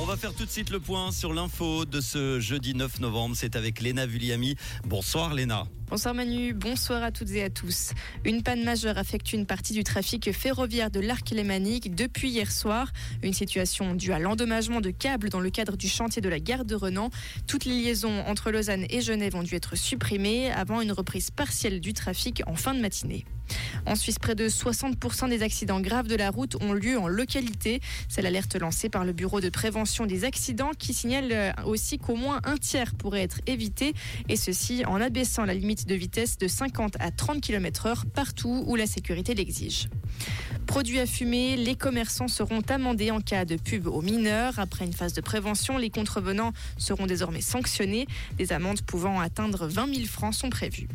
On va faire tout de suite le point sur l'info de ce jeudi 9 novembre. C'est avec Léna Vulliami. Bonsoir Léna. Bonsoir Manu, bonsoir à toutes et à tous. Une panne majeure affecte une partie du trafic ferroviaire de l'arc lémanique depuis hier soir. Une situation due à l'endommagement de câbles dans le cadre du chantier de la gare de Renan. Toutes les liaisons entre Lausanne et Genève ont dû être supprimées avant une reprise partielle du trafic en fin de matinée. En Suisse, près de 60% des accidents graves de la route ont lieu en localité. C'est l'alerte lancée par le Bureau de prévention des accidents qui signale euh, aussi qu'au moins un tiers pourrait être évité et ceci en abaissant la limite de vitesse de 50 à 30 km heure partout où la sécurité l'exige. Produits à fumer, les commerçants seront amendés en cas de pub aux mineurs. Après une phase de prévention, les contrevenants seront désormais sanctionnés. Des amendes pouvant atteindre 20 000 francs sont prévues.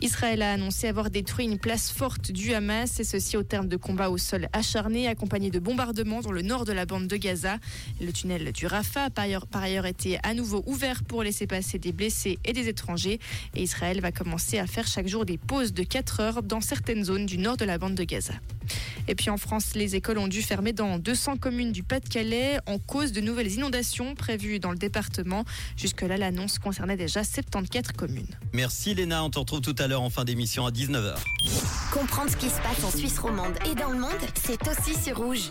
Israël a annoncé avoir détruit une place forte du Hamas, et ceci au terme de combats au sol acharnés, accompagnés de bombardements dans le nord de la bande de Gaza. Le tunnel du Rafah a par ailleurs, par ailleurs été à nouveau ouvert pour laisser passer des blessés et des étrangers. Et Israël va commencer à faire chaque jour des pauses de 4 heures dans certaines zones du nord de la bande de Gaza. Et puis en France, les écoles ont dû fermer dans 200 communes du Pas-de-Calais en cause de nouvelles inondations prévues dans le département. Jusque-là, l'annonce concernait déjà 74 communes. Merci Léna, on te retrouve tout à l'heure en fin d'émission à 19h. Comprendre ce qui se passe en Suisse romande et dans le monde, c'est aussi sur Rouge.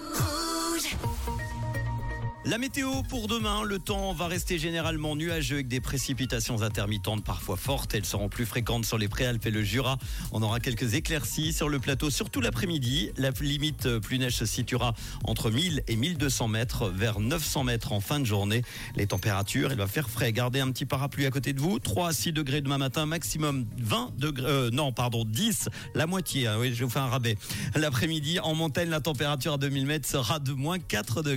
La météo pour demain, le temps va rester généralement nuageux avec des précipitations intermittentes parfois fortes. Elles seront plus fréquentes sur les Préalpes et le Jura. On aura quelques éclaircies sur le plateau, surtout l'après-midi. La limite plus neige se situera entre 1000 et 1200 mètres, vers 900 mètres en fin de journée. Les températures, il va faire frais. Gardez un petit parapluie à côté de vous. 3 à 6 degrés demain matin, maximum 20 degrés, euh, non, pardon, 10, la moitié. Hein, oui, je vous fais un rabais. L'après-midi, en montagne, la température à 2000 mètres sera de moins 4 degrés.